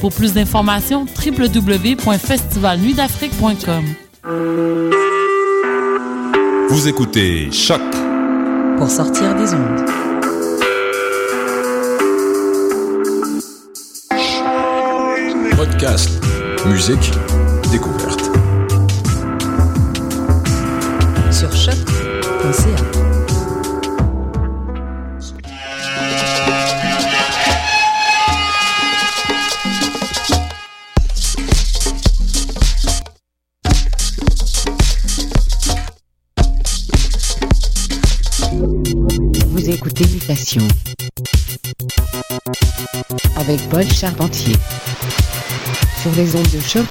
Pour plus d'informations, www.festivalnuitdafrique.com. Vous écoutez Choc pour sortir des ondes. Podcast, musique, découverte. Sur choc.ca. Charpentier sur les ondes de choc.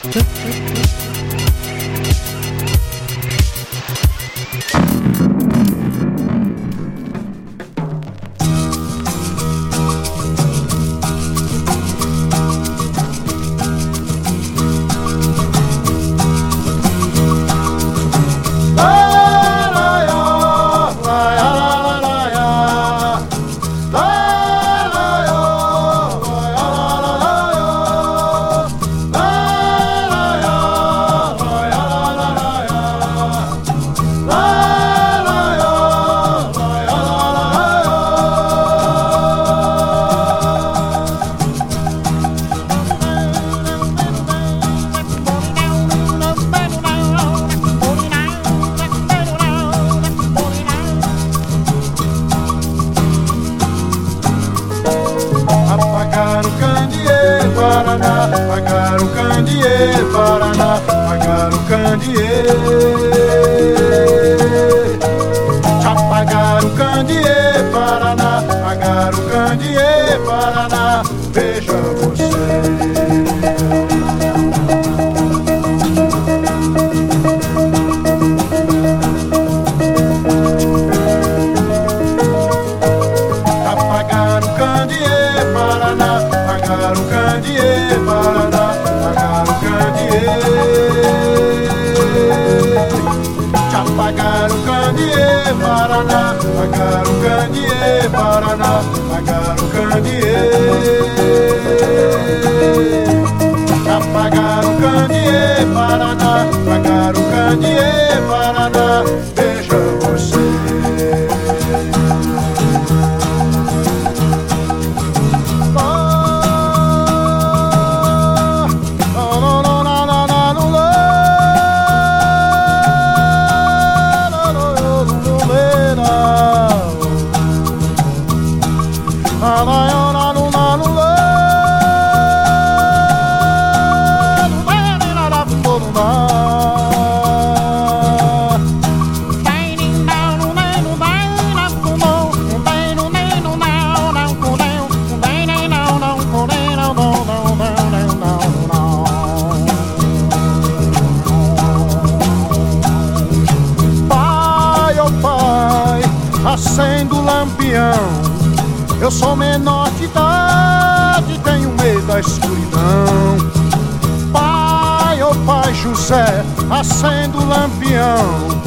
Acendo o lampião.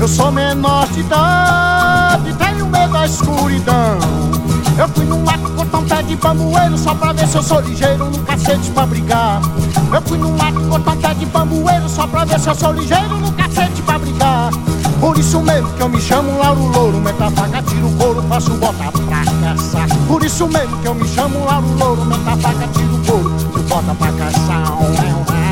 Eu sou menor de idade, tenho medo da escuridão. Eu fui num mato cortar um pé de bambueiro só pra ver se eu sou ligeiro no cacete pra brigar. Eu fui num mato cortar um pé de bambueiro só pra ver se eu sou ligeiro no cacete pra brigar. Por isso mesmo que eu me chamo Lauro Louro, meta faca, tiro couro, faço bota pra caçar. Por isso mesmo que eu me chamo Lauro Louro, meta faca, tiro couro, bota pra caçar.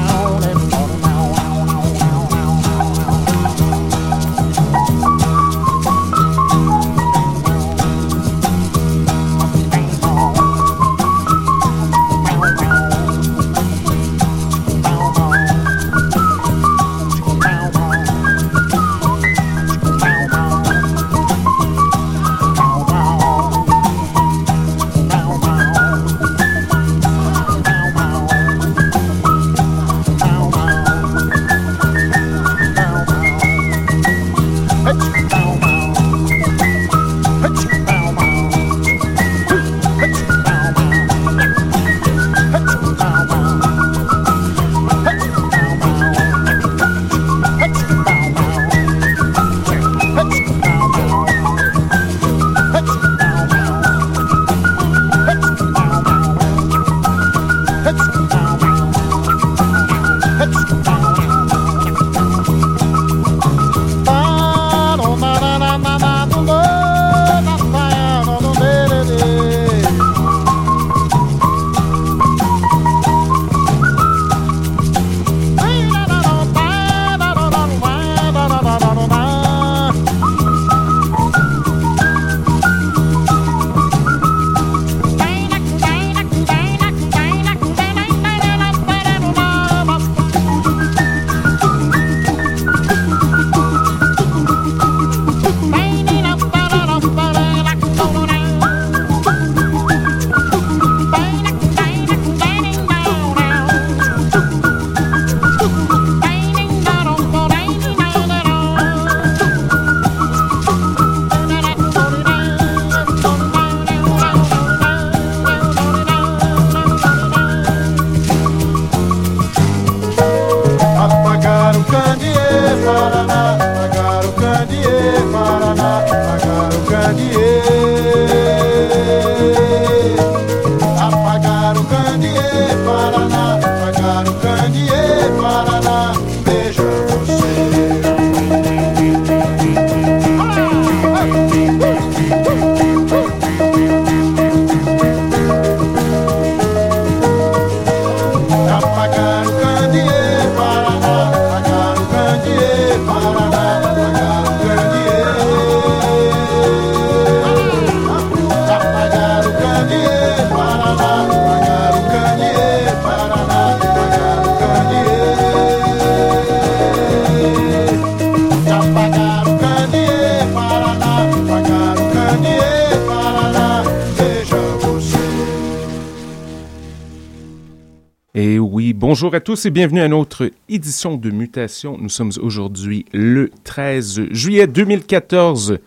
Bonjour à tous et bienvenue à notre édition de Mutation. Nous sommes aujourd'hui le 13 juillet 2014.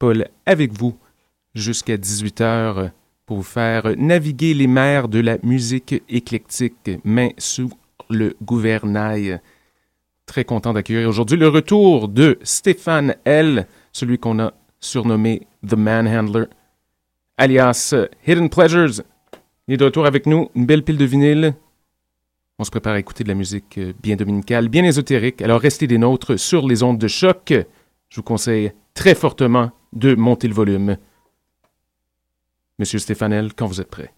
Paul avec vous jusqu'à 18h pour vous faire naviguer les mers de la musique éclectique, main sous le gouvernail. Très content d'accueillir aujourd'hui le retour de Stéphane L., celui qu'on a surnommé The Manhandler, alias Hidden Pleasures. Il est de retour avec nous, une belle pile de vinyle, on se prépare à écouter de la musique euh, bien dominicale, bien ésotérique. Alors restez des nôtres sur les ondes de choc. Je vous conseille très fortement de monter le volume. Monsieur Stéphanel, quand vous êtes prêt.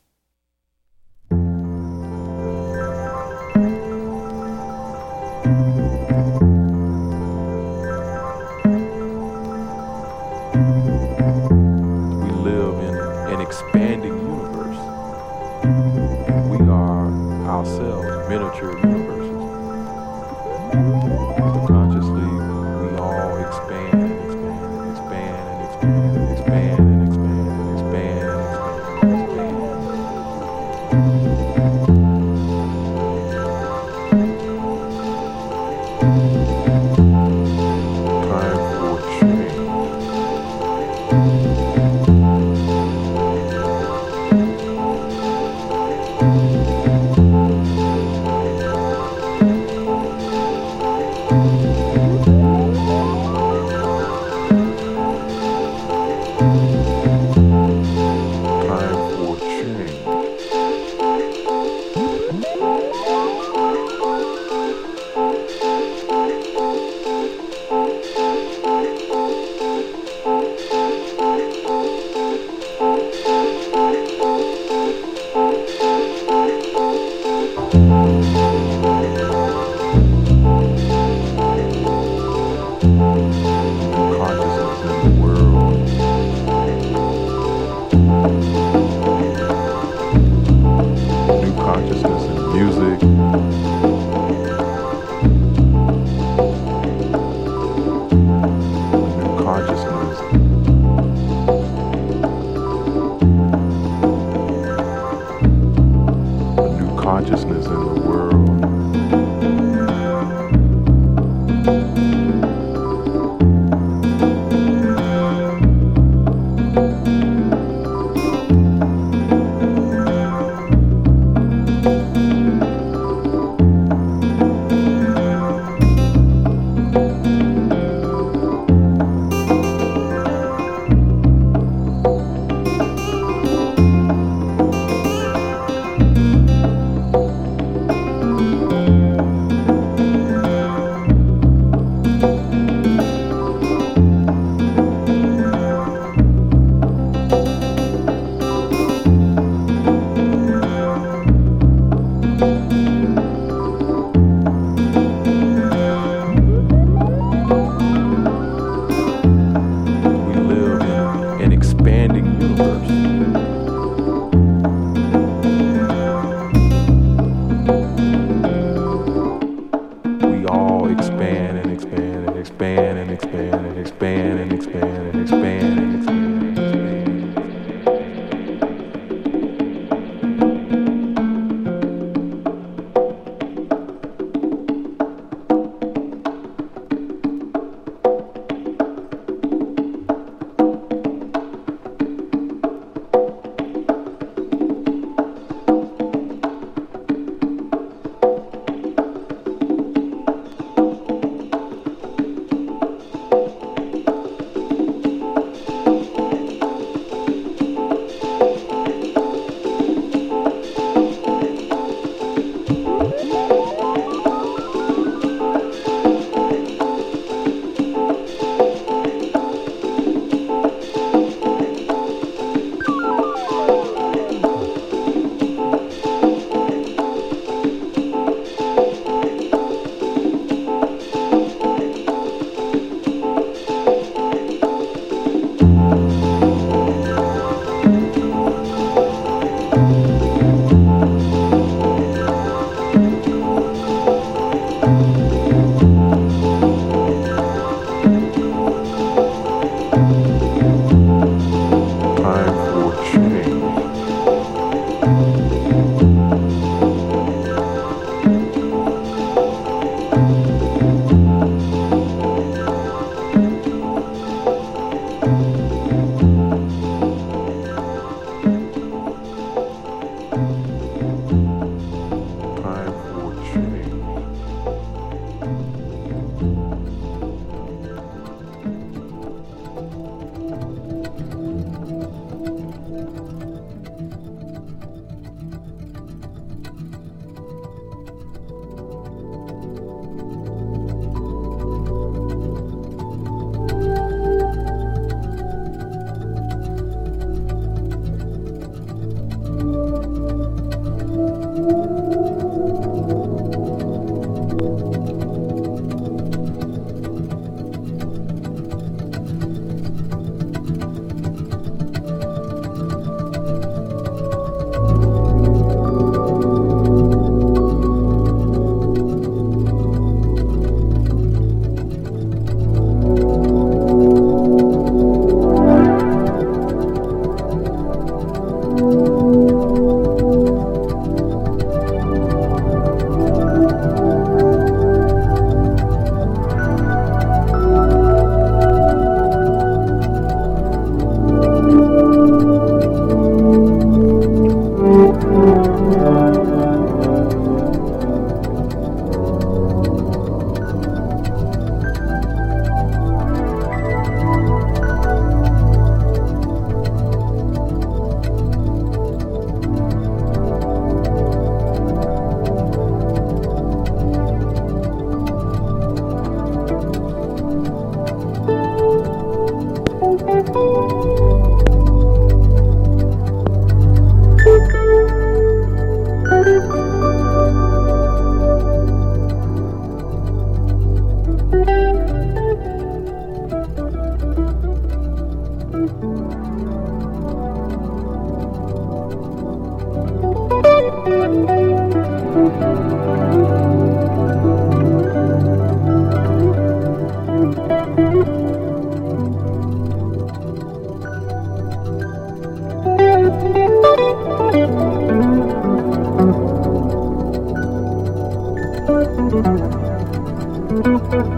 Música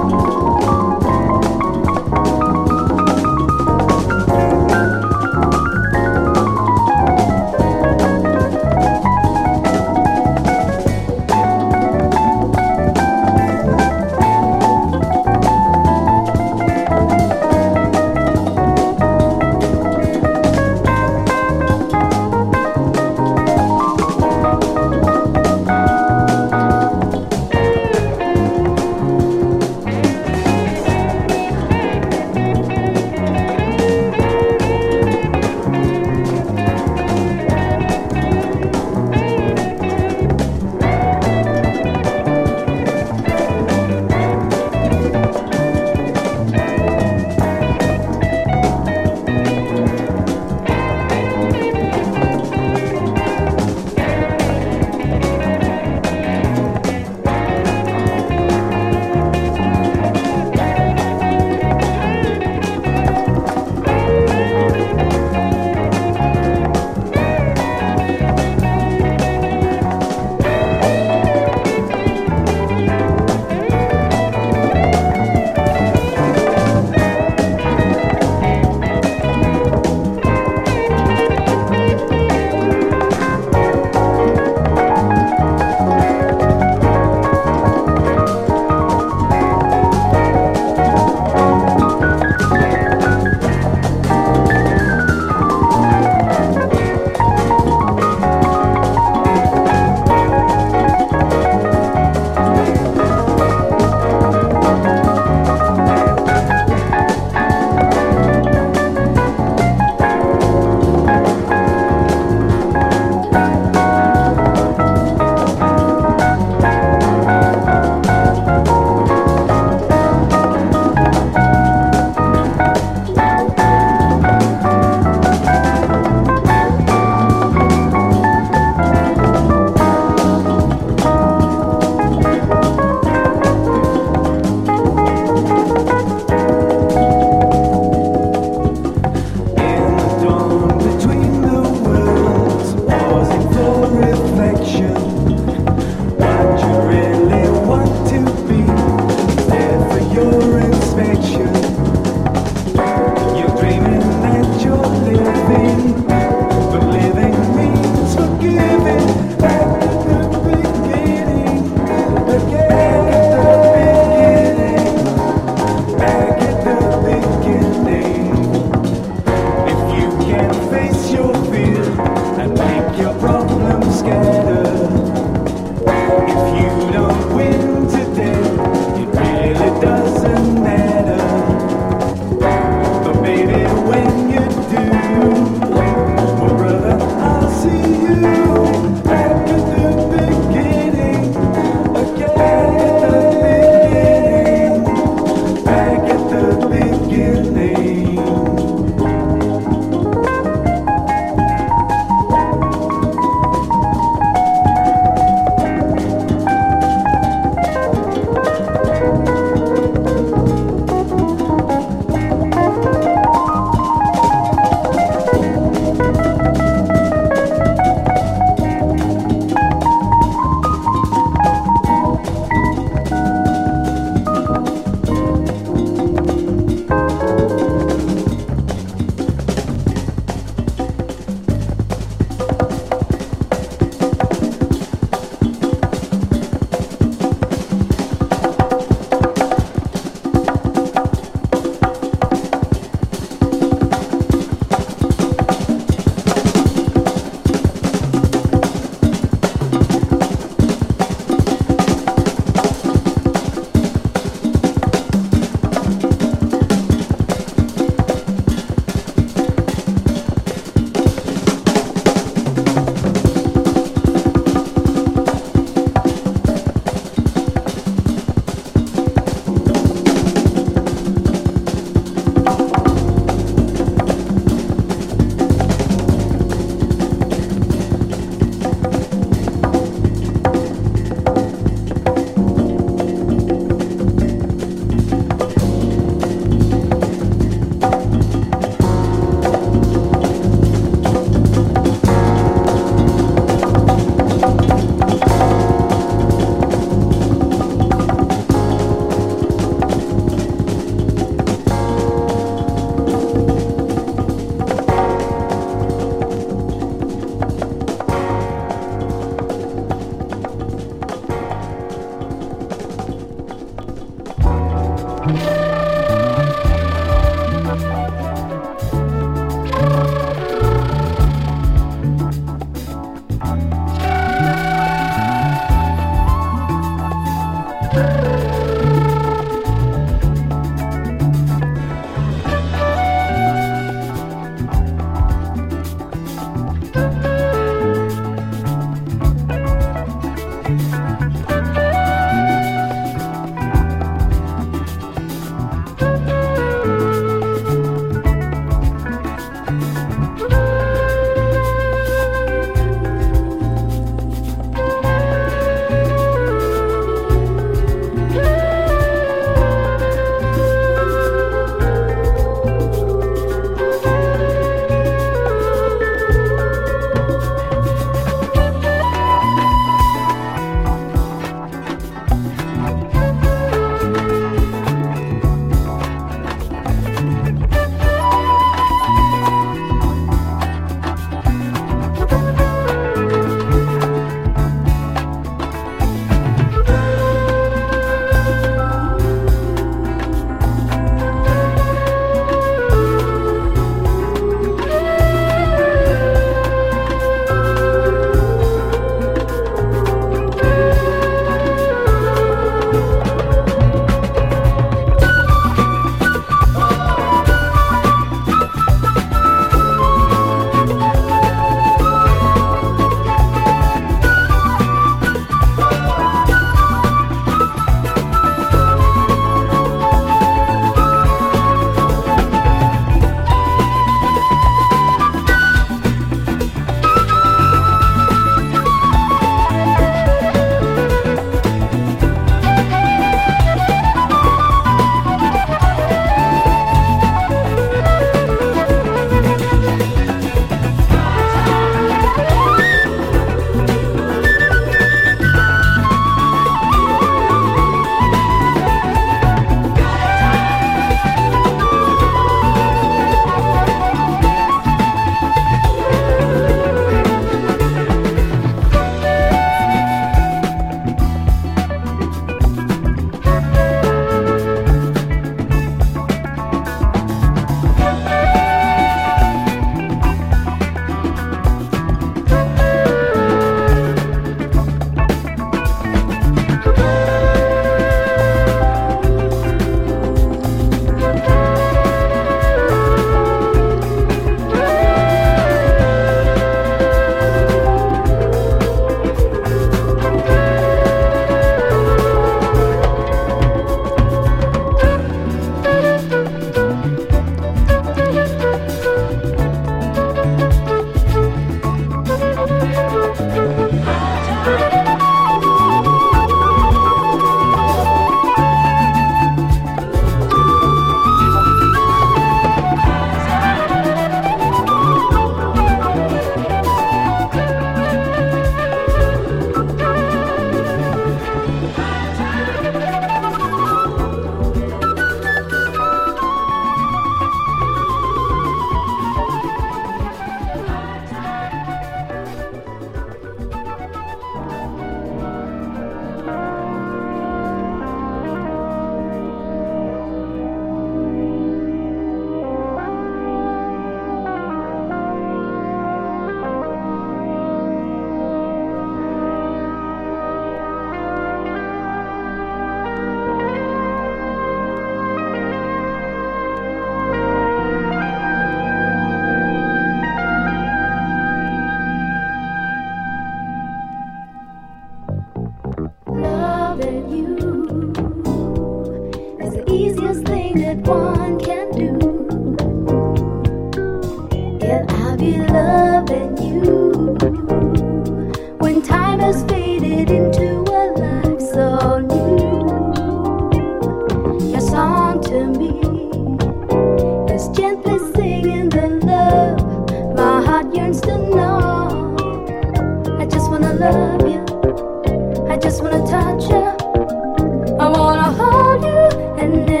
wonder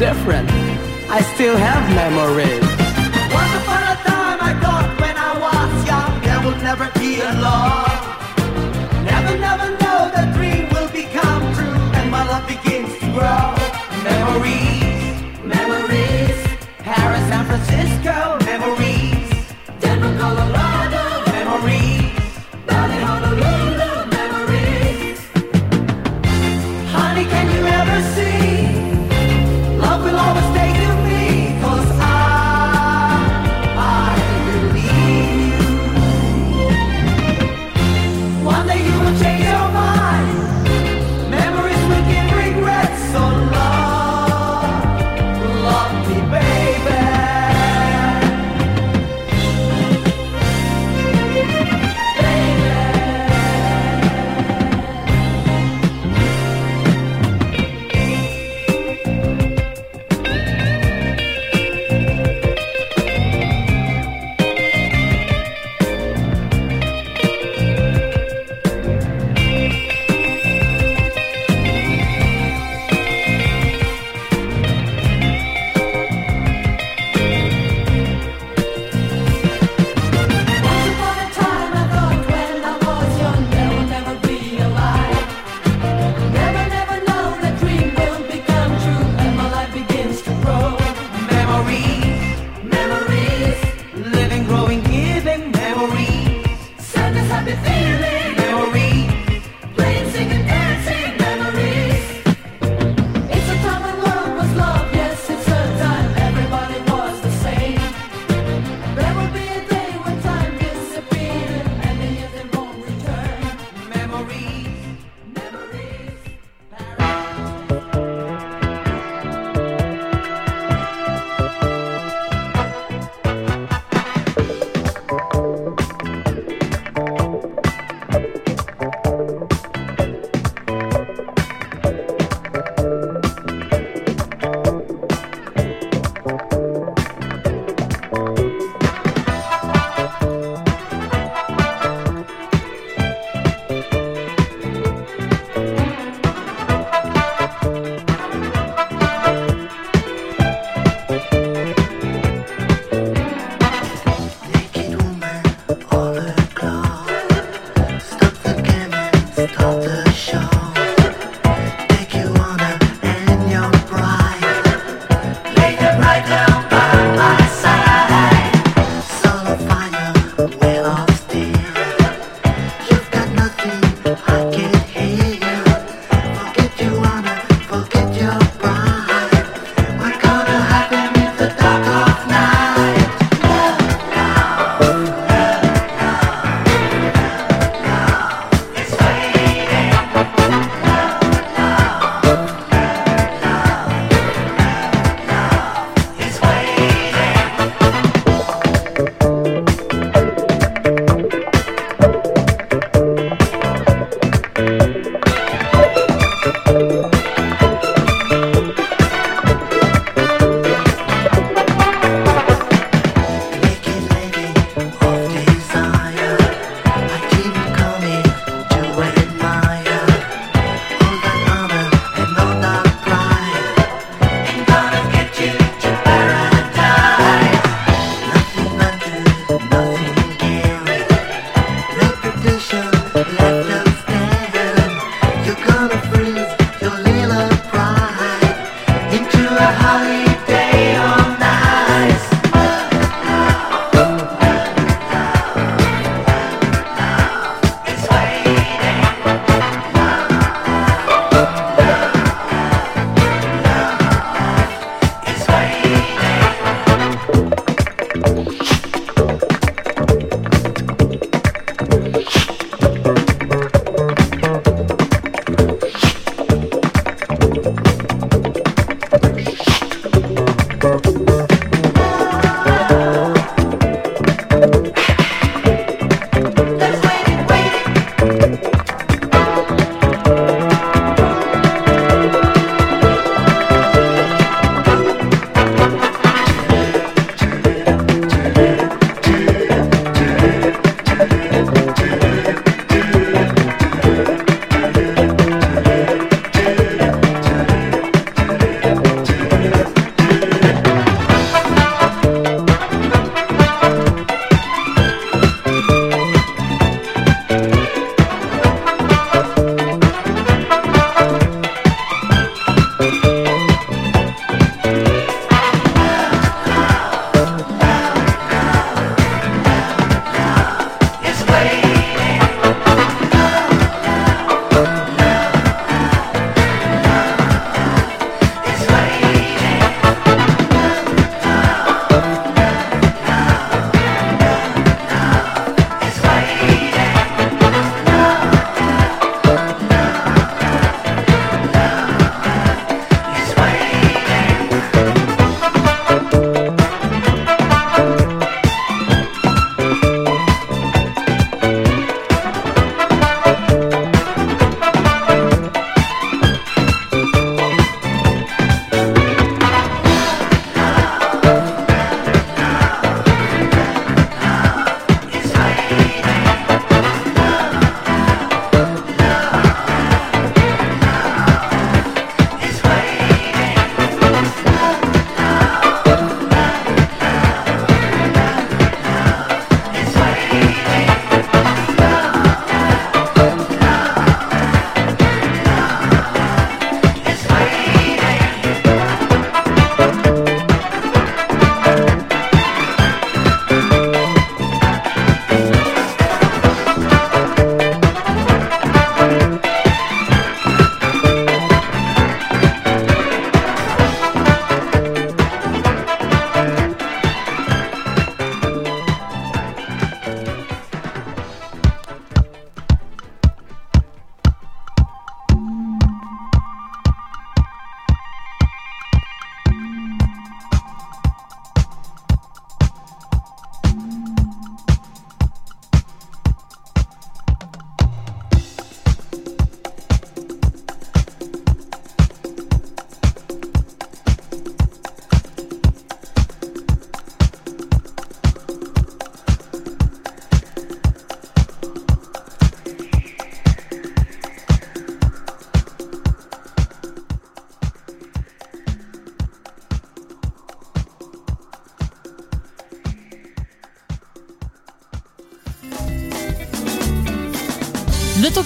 different. I still have memories.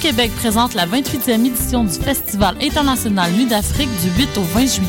L'Auto-Québec présente la 28e édition du Festival international Nuit d'Afrique du 8 au 20 juillet.